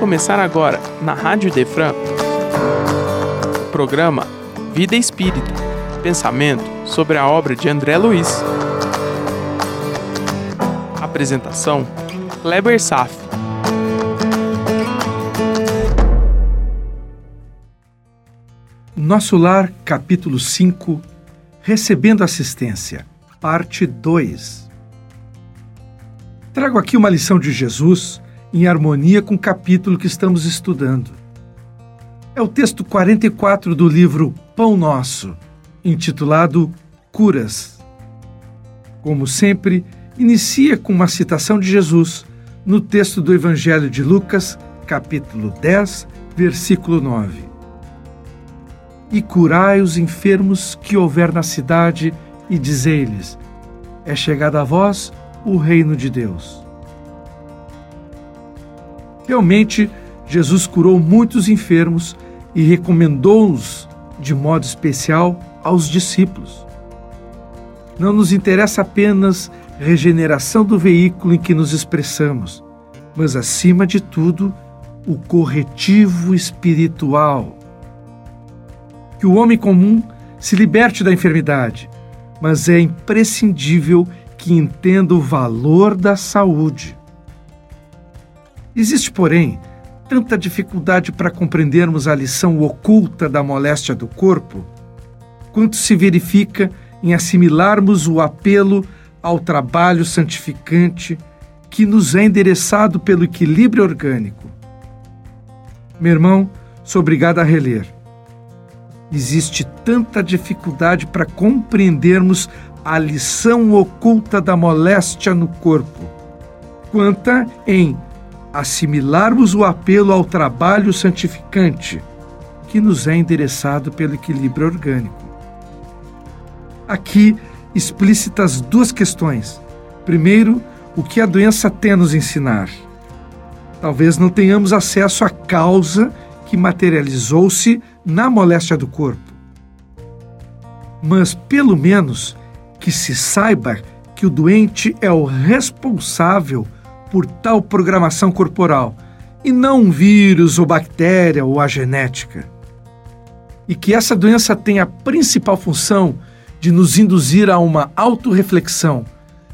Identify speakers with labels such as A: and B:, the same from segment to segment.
A: começar agora, na Rádio Defran, o programa Vida Espírita Pensamento sobre a obra de André Luiz. Apresentação: Kleber Saf.
B: Nosso Lar, capítulo 5 Recebendo Assistência, parte 2 Trago aqui uma lição de Jesus em harmonia com o capítulo que estamos estudando. É o texto 44 do livro Pão Nosso, intitulado Curas. Como sempre, inicia com uma citação de Jesus no texto do Evangelho de Lucas, capítulo 10, versículo 9. E curai os enfermos que houver na cidade, e dizei-lhes: É chegado a vós o reino de Deus. Realmente, Jesus curou muitos enfermos e recomendou-os de modo especial aos discípulos. Não nos interessa apenas regeneração do veículo em que nos expressamos, mas, acima de tudo, o corretivo espiritual. Que o homem comum se liberte da enfermidade, mas é imprescindível que entenda o valor da saúde. Existe, porém, tanta dificuldade para compreendermos a lição oculta da moléstia do corpo, quanto se verifica em assimilarmos o apelo ao trabalho santificante que nos é endereçado pelo equilíbrio orgânico. Meu irmão, sou obrigado a reler. Existe tanta dificuldade para compreendermos a lição oculta da moléstia no corpo, quanta em assimilarmos o apelo ao trabalho santificante que nos é endereçado pelo equilíbrio orgânico. Aqui explícitas duas questões. Primeiro, o que a doença tem a nos ensinar? Talvez não tenhamos acesso à causa que materializou-se na moléstia do corpo. Mas, pelo menos, que se saiba que o doente é o responsável por tal programação corporal e não um vírus ou bactéria ou a genética. E que essa doença tem a principal função de nos induzir a uma autorreflexão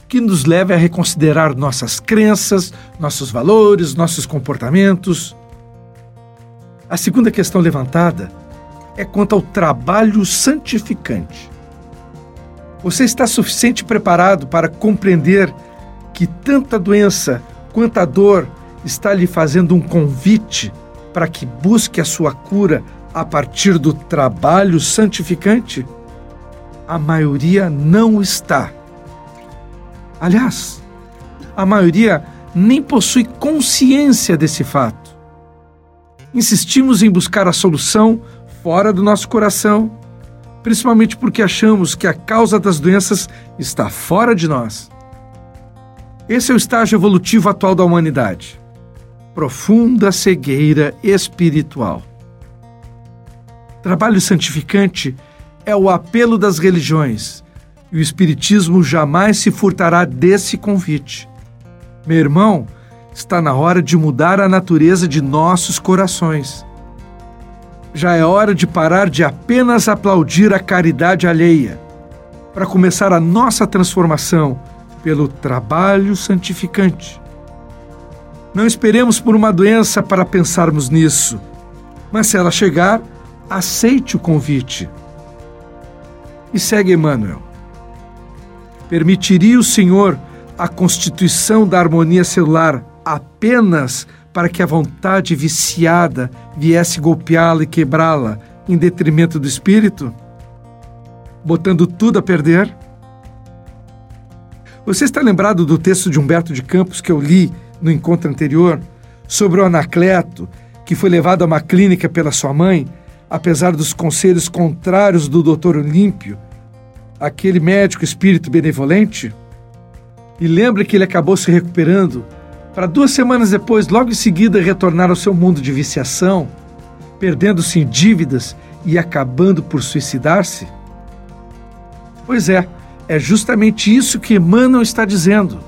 B: que nos leve a reconsiderar nossas crenças, nossos valores, nossos comportamentos. A segunda questão levantada é quanto ao trabalho santificante. Você está suficiente preparado para compreender que tanta doença quanto a dor está lhe fazendo um convite para que busque a sua cura a partir do trabalho santificante? A maioria não está. Aliás, a maioria nem possui consciência desse fato. Insistimos em buscar a solução fora do nosso coração, principalmente porque achamos que a causa das doenças está fora de nós. Esse é o estágio evolutivo atual da humanidade. Profunda cegueira espiritual. Trabalho santificante é o apelo das religiões e o Espiritismo jamais se furtará desse convite. Meu irmão, está na hora de mudar a natureza de nossos corações. Já é hora de parar de apenas aplaudir a caridade alheia, para começar a nossa transformação pelo trabalho santificante. Não esperemos por uma doença para pensarmos nisso, mas se ela chegar, aceite o convite. E segue Emmanuel. Permitiria o Senhor a constituição da harmonia celular apenas para que a vontade viciada viesse golpeá-la e quebrá-la em detrimento do espírito? Botando tudo a perder? Você está lembrado do texto de Humberto de Campos que eu li no encontro anterior sobre o Anacleto, que foi levado a uma clínica pela sua mãe, apesar dos conselhos contrários do doutor Olímpio, aquele médico espírito benevolente? E lembre que ele acabou se recuperando para duas semanas depois, logo em seguida, retornar ao seu mundo de viciação, perdendo-se em dívidas e acabando por suicidar-se? Pois é, é justamente isso que Emmanuel está dizendo.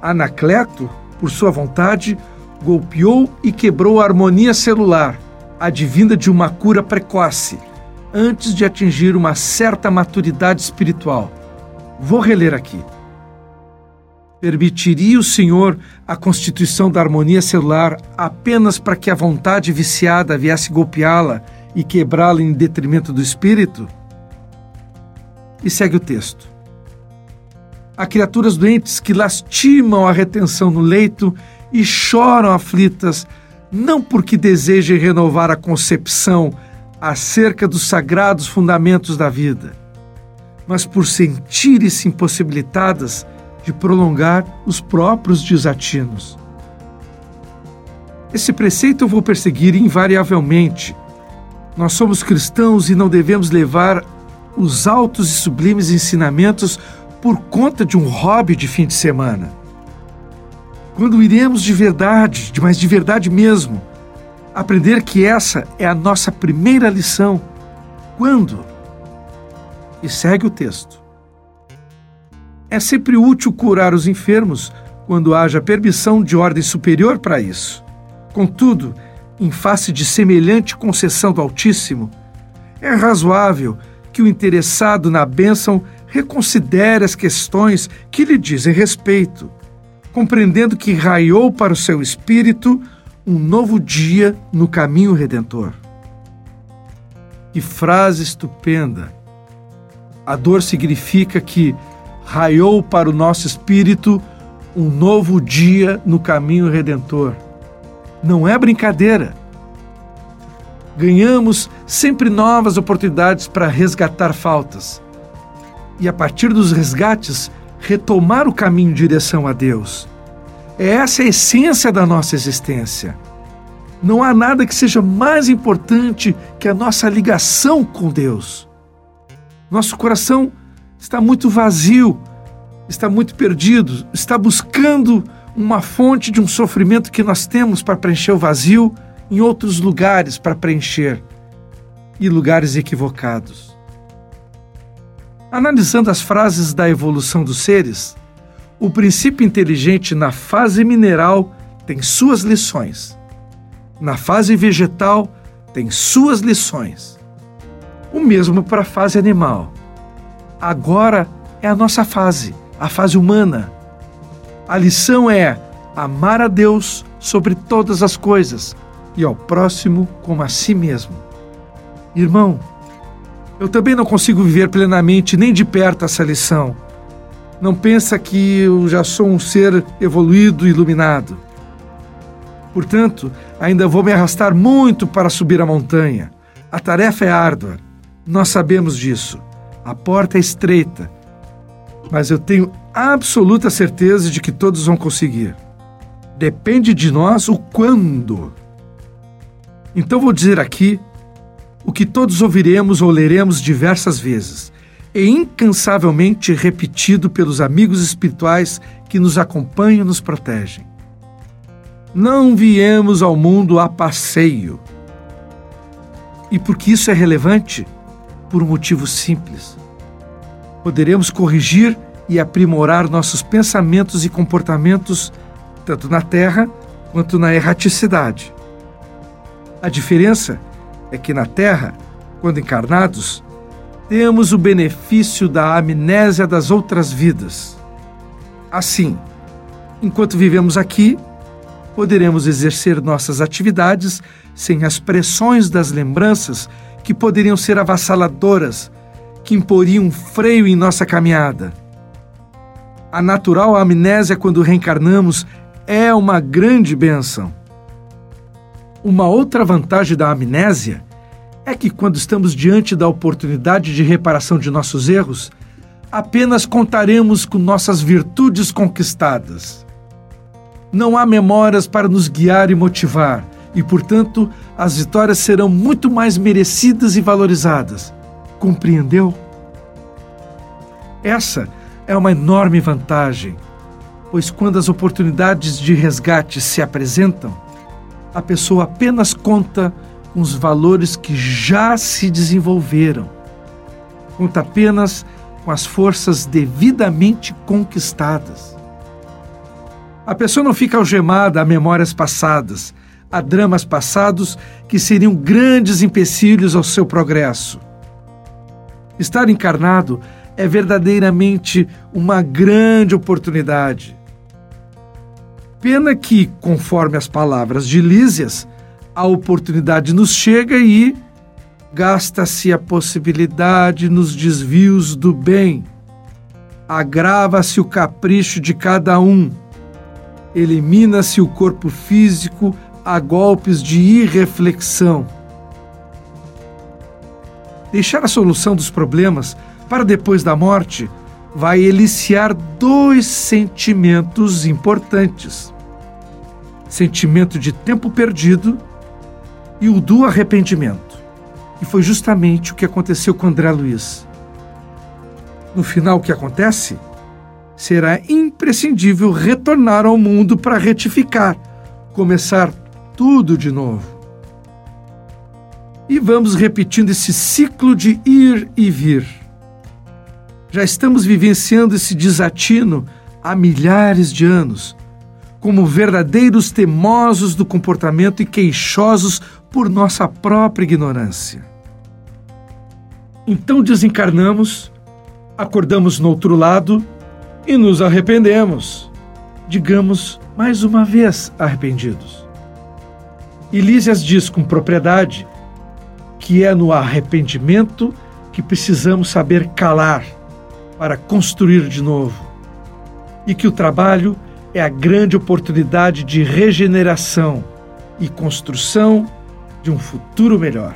B: Anacleto, por sua vontade, golpeou e quebrou a harmonia celular, advinda de uma cura precoce, antes de atingir uma certa maturidade espiritual. Vou reler aqui. Permitiria o Senhor a constituição da harmonia celular apenas para que a vontade viciada viesse golpeá-la e quebrá-la em detrimento do espírito? E segue o texto. Há criaturas doentes que lastimam a retenção no leito e choram aflitas, não porque desejem renovar a concepção acerca dos sagrados fundamentos da vida, mas por sentirem-se impossibilitadas de prolongar os próprios desatinos. Esse preceito eu vou perseguir invariavelmente. Nós somos cristãos e não devemos levar os altos e sublimes ensinamentos por conta de um hobby de fim de semana. Quando iremos de verdade, mas de verdade mesmo, aprender que essa é a nossa primeira lição. Quando? E segue o texto. É sempre útil curar os enfermos quando haja permissão de ordem superior para isso. Contudo, em face de semelhante concessão do Altíssimo, é razoável que o interessado na bênção reconsidere as questões que lhe dizem respeito, compreendendo que raiou para o seu espírito um novo dia no caminho redentor. Que frase estupenda! A dor significa que raiou para o nosso espírito um novo dia no caminho redentor. Não é brincadeira. Ganhamos sempre novas oportunidades para resgatar faltas. E a partir dos resgates, retomar o caminho em direção a Deus. É essa a essência da nossa existência. Não há nada que seja mais importante que a nossa ligação com Deus. Nosso coração está muito vazio, está muito perdido, está buscando uma fonte de um sofrimento que nós temos para preencher o vazio em outros lugares para preencher e lugares equivocados. Analisando as frases da evolução dos seres, o princípio inteligente na fase mineral tem suas lições. Na fase vegetal tem suas lições. O mesmo para a fase animal agora é a nossa fase, a fase humana. A lição é amar a Deus sobre todas as coisas e ao próximo como a si mesmo. Irmão, eu também não consigo viver plenamente nem de perto essa lição. Não pensa que eu já sou um ser evoluído e iluminado. Portanto, ainda vou me arrastar muito para subir a montanha. A tarefa é árdua. Nós sabemos disso. A porta é estreita, mas eu tenho absoluta certeza de que todos vão conseguir. Depende de nós o quando. Então vou dizer aqui o que todos ouviremos ou leremos diversas vezes, e incansavelmente repetido pelos amigos espirituais que nos acompanham e nos protegem. Não viemos ao mundo a passeio. E por que isso é relevante? por um motivo simples. Poderemos corrigir e aprimorar nossos pensamentos e comportamentos tanto na Terra quanto na erraticidade. A diferença é que na Terra, quando encarnados, temos o benefício da amnésia das outras vidas. Assim, enquanto vivemos aqui, poderemos exercer nossas atividades sem as pressões das lembranças que poderiam ser avassaladoras, que imporiam freio em nossa caminhada. A natural amnésia quando reencarnamos é uma grande benção. Uma outra vantagem da amnésia é que, quando estamos diante da oportunidade de reparação de nossos erros, apenas contaremos com nossas virtudes conquistadas. Não há memórias para nos guiar e motivar, e, portanto, as vitórias serão muito mais merecidas e valorizadas. Compreendeu? Essa é uma enorme vantagem, pois quando as oportunidades de resgate se apresentam, a pessoa apenas conta com os valores que já se desenvolveram. Conta apenas com as forças devidamente conquistadas. A pessoa não fica algemada a memórias passadas, a dramas passados que seriam grandes empecilhos ao seu progresso. Estar encarnado é verdadeiramente uma grande oportunidade. Pena que, conforme as palavras de Lísias, a oportunidade nos chega e gasta-se a possibilidade nos desvios do bem. Agrava-se o capricho de cada um. Elimina-se o corpo físico a golpes de irreflexão. Deixar a solução dos problemas para depois da morte vai eliciar dois sentimentos importantes: sentimento de tempo perdido e o do arrependimento. E foi justamente o que aconteceu com André Luiz. No final, o que acontece? Será imprescindível retornar ao mundo para retificar, começar tudo de novo. E vamos repetindo esse ciclo de ir e vir. Já estamos vivenciando esse desatino há milhares de anos, como verdadeiros temosos do comportamento e queixosos por nossa própria ignorância. Então desencarnamos, acordamos no outro lado e nos arrependemos. Digamos mais uma vez arrependidos. Elísias diz com propriedade que é no arrependimento que precisamos saber calar para construir de novo e que o trabalho é a grande oportunidade de regeneração e construção de um futuro melhor.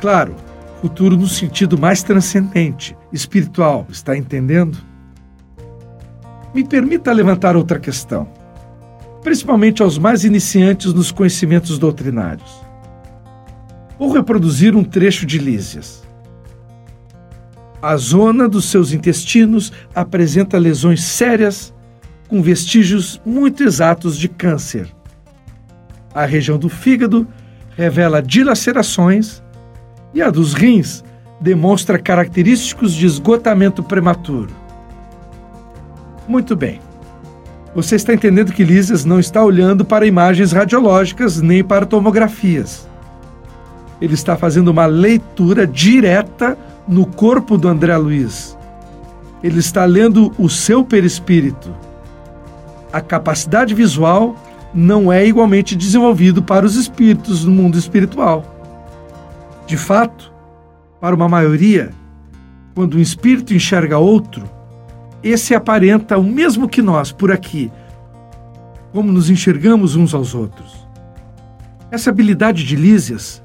B: Claro, futuro no sentido mais transcendente, espiritual, está entendendo? Me permita levantar outra questão principalmente aos mais iniciantes nos conhecimentos doutrinários. Vou reproduzir um trecho de Lísias. A zona dos seus intestinos apresenta lesões sérias com vestígios muito exatos de câncer. A região do fígado revela dilacerações e a dos rins demonstra característicos de esgotamento prematuro. Muito bem. Você está entendendo que Lísias não está olhando para imagens radiológicas nem para tomografias. Ele está fazendo uma leitura direta no corpo do André Luiz. Ele está lendo o seu perispírito. A capacidade visual não é igualmente desenvolvido para os espíritos no mundo espiritual. De fato, para uma maioria, quando um espírito enxerga outro, esse aparenta o mesmo que nós por aqui, como nos enxergamos uns aos outros. Essa habilidade de Lísias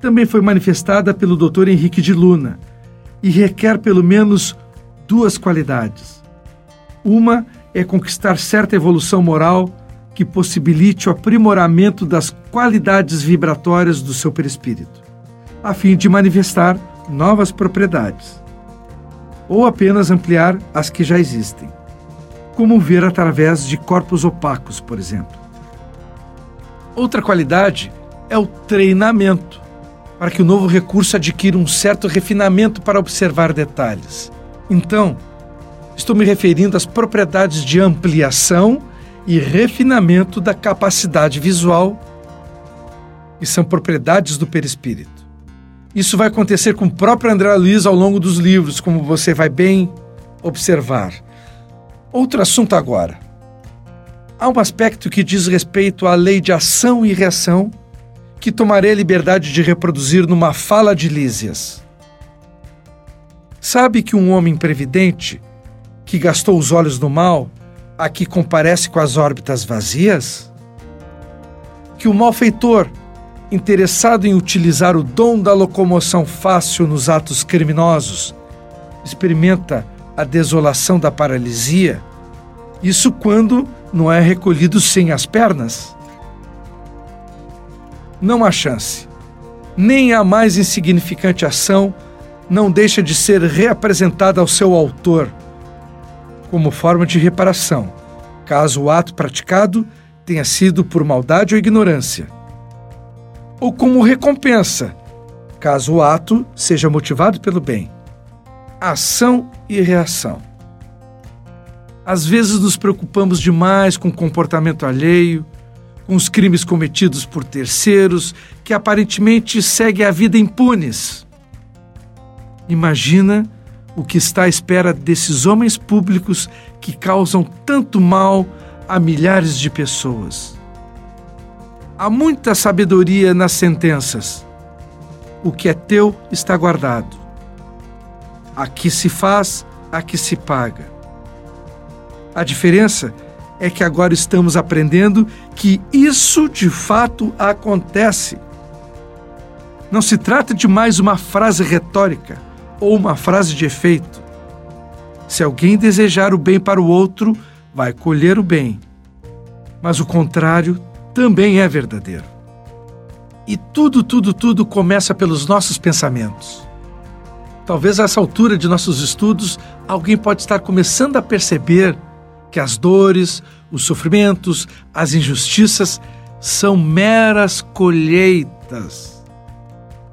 B: também foi manifestada pelo Dr. Henrique de Luna e requer pelo menos duas qualidades. Uma é conquistar certa evolução moral que possibilite o aprimoramento das qualidades vibratórias do seu perispírito, a fim de manifestar novas propriedades ou apenas ampliar as que já existem, como ver através de corpos opacos, por exemplo. Outra qualidade é o treinamento, para que o novo recurso adquira um certo refinamento para observar detalhes. Então, estou me referindo às propriedades de ampliação e refinamento da capacidade visual, que são propriedades do perispírito. Isso vai acontecer com o próprio André Luiz ao longo dos livros, como você vai bem observar. Outro assunto agora. Há um aspecto que diz respeito à lei de ação e reação que tomarei a liberdade de reproduzir numa fala de Lísias. Sabe que um homem previdente, que gastou os olhos no mal, aqui comparece com as órbitas vazias? Que o malfeitor, interessado em utilizar o dom da locomoção fácil nos atos criminosos, experimenta a desolação da paralisia, isso quando não é recolhido sem as pernas? Não há chance. Nem a mais insignificante ação não deixa de ser reapresentada ao seu autor, como forma de reparação, caso o ato praticado tenha sido por maldade ou ignorância ou como recompensa, caso o ato seja motivado pelo bem. Ação e reação. Às vezes nos preocupamos demais com o comportamento alheio, com os crimes cometidos por terceiros que aparentemente seguem a vida impunes. Imagina o que está à espera desses homens públicos que causam tanto mal a milhares de pessoas. Há muita sabedoria nas sentenças. O que é teu está guardado. Aqui se faz, aqui se paga. A diferença é que agora estamos aprendendo que isso de fato acontece. Não se trata de mais uma frase retórica ou uma frase de efeito. Se alguém desejar o bem para o outro, vai colher o bem. Mas o contrário também é verdadeiro. E tudo, tudo, tudo começa pelos nossos pensamentos. Talvez a essa altura de nossos estudos, alguém pode estar começando a perceber que as dores, os sofrimentos, as injustiças são meras colheitas.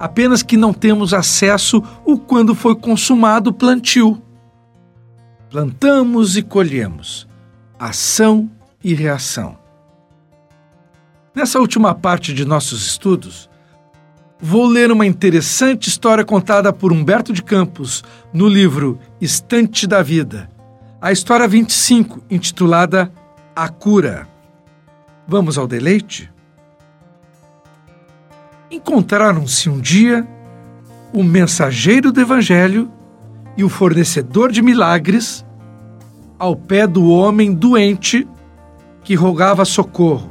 B: Apenas que não temos acesso o quando foi consumado o plantio. Plantamos e colhemos. Ação e reação. Nessa última parte de nossos estudos, vou ler uma interessante história contada por Humberto de Campos no livro Estante da Vida a história 25, intitulada A Cura. Vamos ao deleite? Encontraram-se um dia o mensageiro do Evangelho e o fornecedor de milagres ao pé do homem doente que rogava socorro.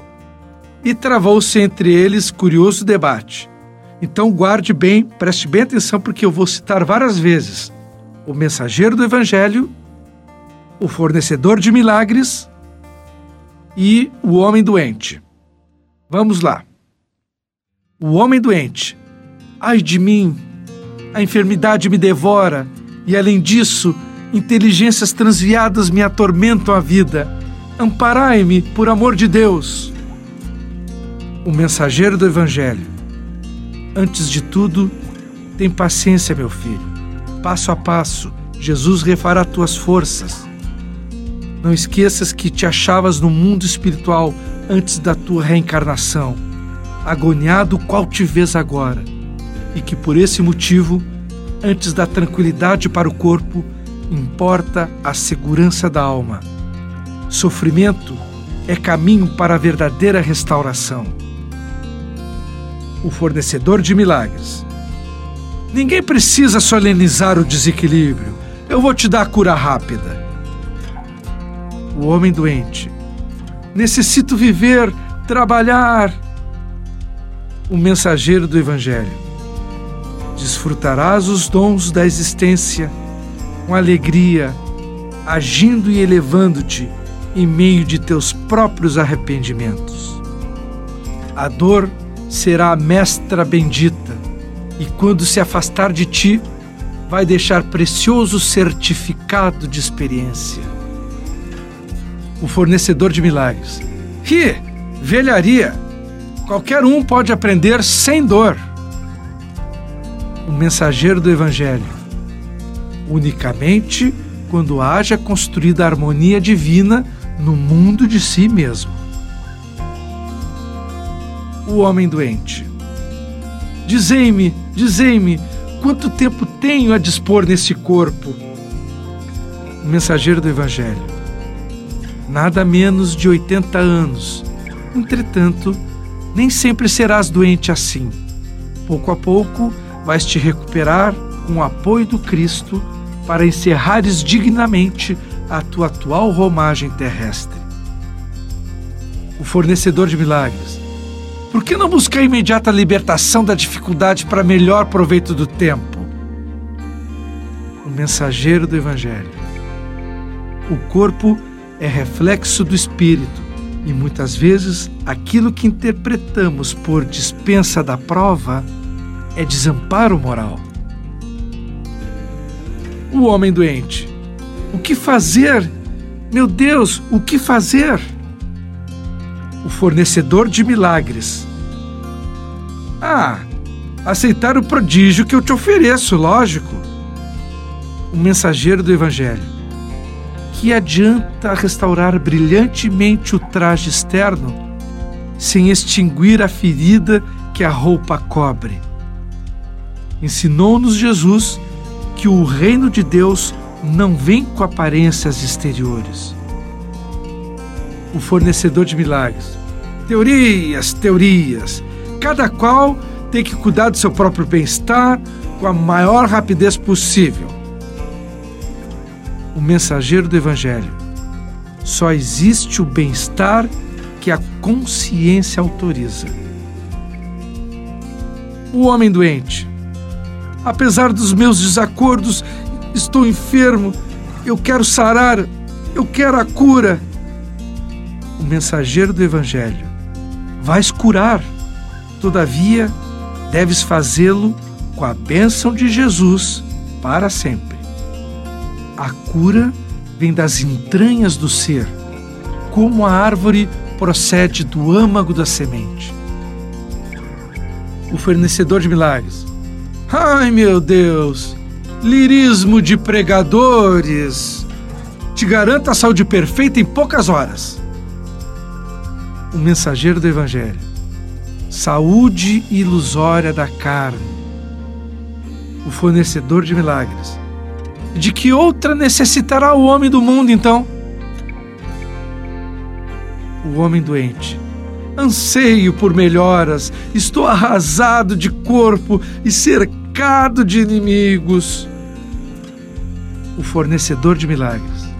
B: E travou-se entre eles curioso debate. Então guarde bem, preste bem atenção, porque eu vou citar várias vezes o mensageiro do Evangelho o fornecedor de milagres e o homem doente. Vamos lá. O homem doente. Ai de mim, a enfermidade me devora e, além disso, inteligências transviadas me atormentam a vida. Amparai-me, por amor de Deus. O mensageiro do Evangelho. Antes de tudo, tem paciência, meu filho. Passo a passo, Jesus refará tuas forças. Não esqueças que te achavas no mundo espiritual antes da tua reencarnação, agoniado qual te vês agora, e que por esse motivo, antes da tranquilidade para o corpo, importa a segurança da alma. Sofrimento é caminho para a verdadeira restauração. O fornecedor de milagres. Ninguém precisa solenizar o desequilíbrio. Eu vou te dar a cura rápida o homem doente. Necessito viver, trabalhar. O mensageiro do Evangelho. Desfrutarás os dons da existência com alegria, agindo e elevando-te em meio de teus próprios arrependimentos. A dor será a mestra bendita, e quando se afastar de ti, vai deixar precioso certificado de experiência o fornecedor de milagres. Ri, velharia. Qualquer um pode aprender sem dor. O mensageiro do Evangelho. Unicamente quando haja construída a harmonia divina no mundo de si mesmo. O homem doente. Dizei-me, dizei-me, quanto tempo tenho a dispor nesse corpo? O mensageiro do Evangelho nada menos de 80 anos. Entretanto, nem sempre serás doente assim. Pouco a pouco vais te recuperar com o apoio do Cristo para encerrares dignamente a tua atual romagem terrestre. O fornecedor de milagres. Por que não buscar a imediata libertação da dificuldade para melhor proveito do tempo? O mensageiro do Evangelho. O corpo é reflexo do espírito e muitas vezes aquilo que interpretamos por dispensa da prova é desamparo moral. O homem doente. O que fazer? Meu Deus, o que fazer? O fornecedor de milagres. Ah, aceitar o prodígio que eu te ofereço, lógico. O mensageiro do Evangelho que adianta restaurar brilhantemente o traje externo sem extinguir a ferida que a roupa cobre? Ensinou-nos Jesus que o reino de Deus não vem com aparências exteriores. O fornecedor de milagres. Teorias, teorias. Cada qual tem que cuidar do seu próprio bem-estar com a maior rapidez possível. O mensageiro do Evangelho. Só existe o bem-estar que a consciência autoriza. O homem doente. Apesar dos meus desacordos, estou enfermo, eu quero sarar, eu quero a cura. O mensageiro do Evangelho. Vais curar, todavia, deves fazê-lo com a bênção de Jesus para sempre. A cura vem das entranhas do ser, como a árvore procede do âmago da semente. O fornecedor de milagres. Ai meu Deus! Lirismo de pregadores! Te garanto a saúde perfeita em poucas horas. O mensageiro do Evangelho. Saúde ilusória da carne. O fornecedor de milagres. De que outra necessitará o homem do mundo então? O homem doente. Anseio por melhoras, estou arrasado de corpo e cercado de inimigos. O fornecedor de milagres.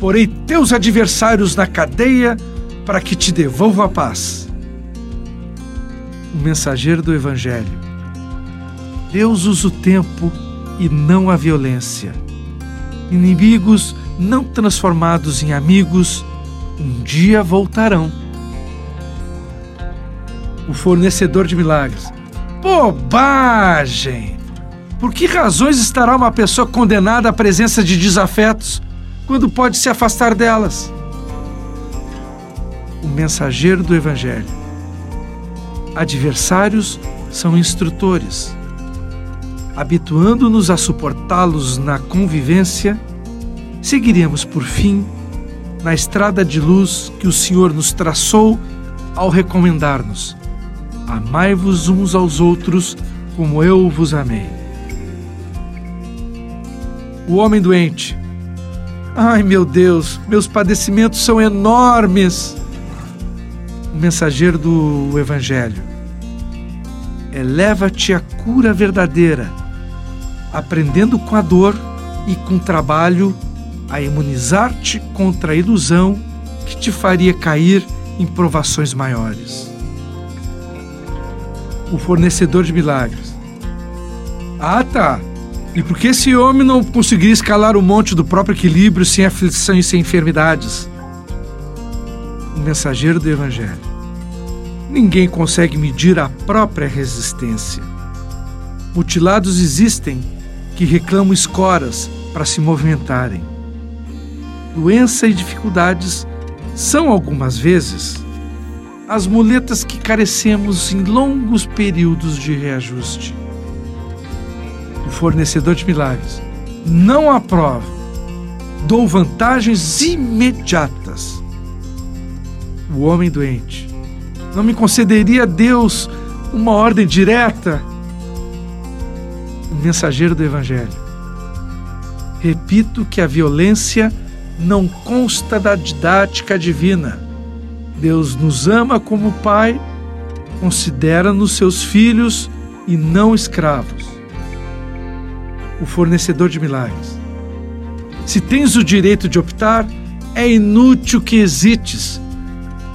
B: Porei teus adversários na cadeia para que te devolva a paz. O mensageiro do Evangelho. Deus usa o tempo e não a violência. Inimigos não transformados em amigos um dia voltarão. O fornecedor de milagres. Bobagem! Por que razões estará uma pessoa condenada à presença de desafetos quando pode se afastar delas? O mensageiro do Evangelho. Adversários são instrutores. Habituando-nos a suportá-los na convivência, seguiremos por fim na estrada de luz que o Senhor nos traçou ao recomendar-nos: Amai-vos uns aos outros como eu vos amei. O homem doente. Ai meu Deus, meus padecimentos são enormes. O mensageiro do Evangelho. Eleva-te à cura verdadeira, aprendendo com a dor e com trabalho a imunizar-te contra a ilusão que te faria cair em provações maiores. O fornecedor de milagres. Ah, tá. E por que esse homem não conseguiria escalar o monte do próprio equilíbrio sem aflição e sem enfermidades? O mensageiro do Evangelho. Ninguém consegue medir a própria resistência. Mutilados existem que reclamam escoras para se movimentarem doença e dificuldades são algumas vezes as muletas que carecemos em longos períodos de reajuste. O fornecedor de milagres não aprova, dou vantagens imediatas. O homem doente não me concederia Deus uma ordem direta. O mensageiro do Evangelho. Repito que a violência não consta da didática divina. Deus nos ama como Pai, considera-nos seus filhos e não escravos. O fornecedor de milagres. Se tens o direito de optar, é inútil que hesites.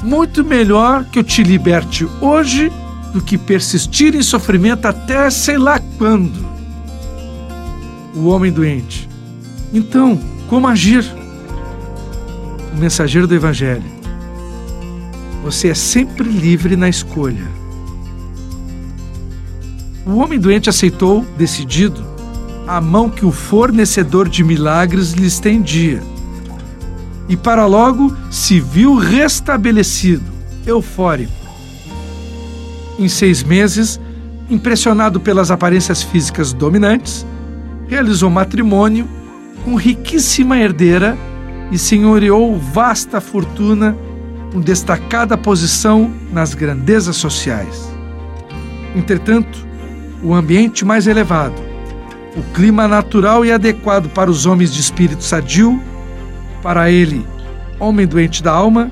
B: Muito melhor que eu te liberte hoje do que persistir em sofrimento até sei lá quando. O homem doente. Então, como agir? o mensageiro do Evangelho. Você é sempre livre na escolha. O homem doente aceitou, decidido, a mão que o fornecedor de milagres lhe estendia. E para logo se viu restabelecido, eufórico. Em seis meses, impressionado pelas aparências físicas dominantes, realizou matrimônio com riquíssima herdeira e senhoreou vasta fortuna com destacada posição nas grandezas sociais. Entretanto, o ambiente mais elevado, o clima natural e adequado para os homens de espírito sadio, para ele, homem doente da alma,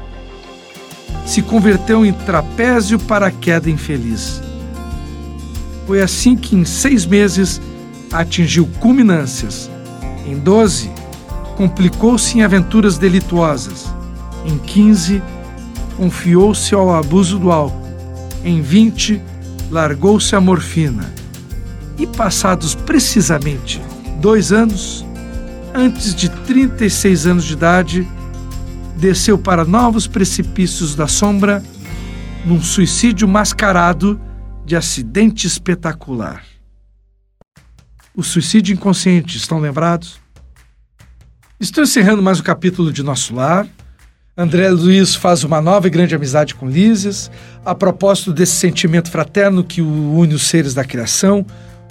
B: se converteu em trapézio para a queda infeliz. Foi assim que, em seis meses, atingiu culminâncias. Em doze, complicou-se em aventuras delituosas. Em quinze, confiou-se ao abuso do álcool. Em vinte, largou-se à morfina. E passados precisamente dois anos, antes de 36 anos de idade, desceu para novos precipícios da sombra num suicídio mascarado de acidente espetacular. O suicídio inconsciente, estão lembrados? Estou encerrando mais um capítulo de Nosso Lar. André Luiz faz uma nova e grande amizade com Lises, a propósito desse sentimento fraterno que une os seres da criação,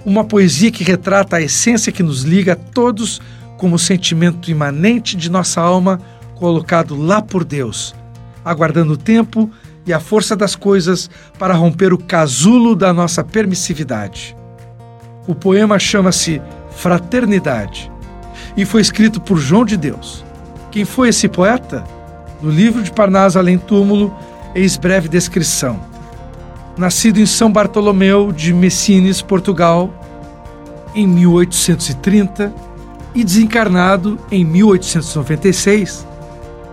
B: uma poesia que retrata a essência que nos liga a todos como sentimento imanente de nossa alma colocado lá por Deus, aguardando o tempo e a força das coisas para romper o casulo da nossa permissividade. O poema chama-se Fraternidade e foi escrito por João de Deus. Quem foi esse poeta? No livro de Parnaso Além Túmulo, eis breve descrição. Nascido em São Bartolomeu de Messines, Portugal, em 1830 e desencarnado em 1896,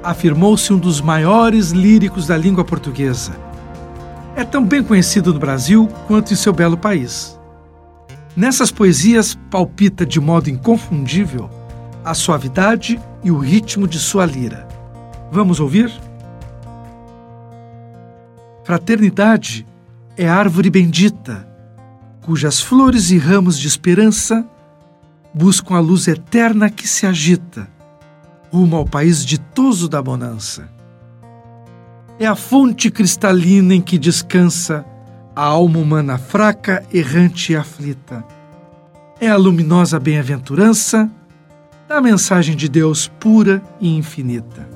B: afirmou-se um dos maiores líricos da língua portuguesa. É tão bem conhecido no Brasil quanto em seu belo país. Nessas poesias palpita de modo inconfundível a suavidade e o ritmo de sua lira. Vamos ouvir? Fraternidade é árvore bendita, cujas flores e ramos de esperança buscam a luz eterna que se agita rumo ao país ditoso da bonança. É a fonte cristalina em que descansa a alma humana fraca, errante e aflita. É a luminosa bem-aventurança da mensagem de Deus pura e infinita.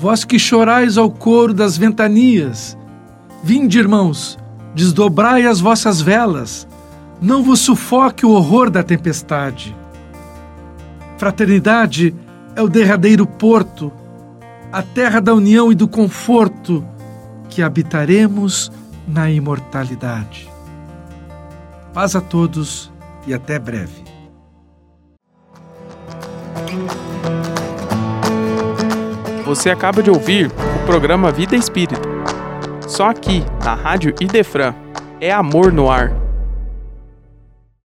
B: Vós que chorais ao coro das ventanias, vinde, irmãos, desdobrai as vossas velas, não vos sufoque o horror da tempestade. Fraternidade é o derradeiro porto, a terra da união e do conforto, que habitaremos na imortalidade. Paz a todos e até breve.
A: Você acaba de ouvir o programa Vida Espírita. Só aqui, na Rádio Idefran, é amor no ar.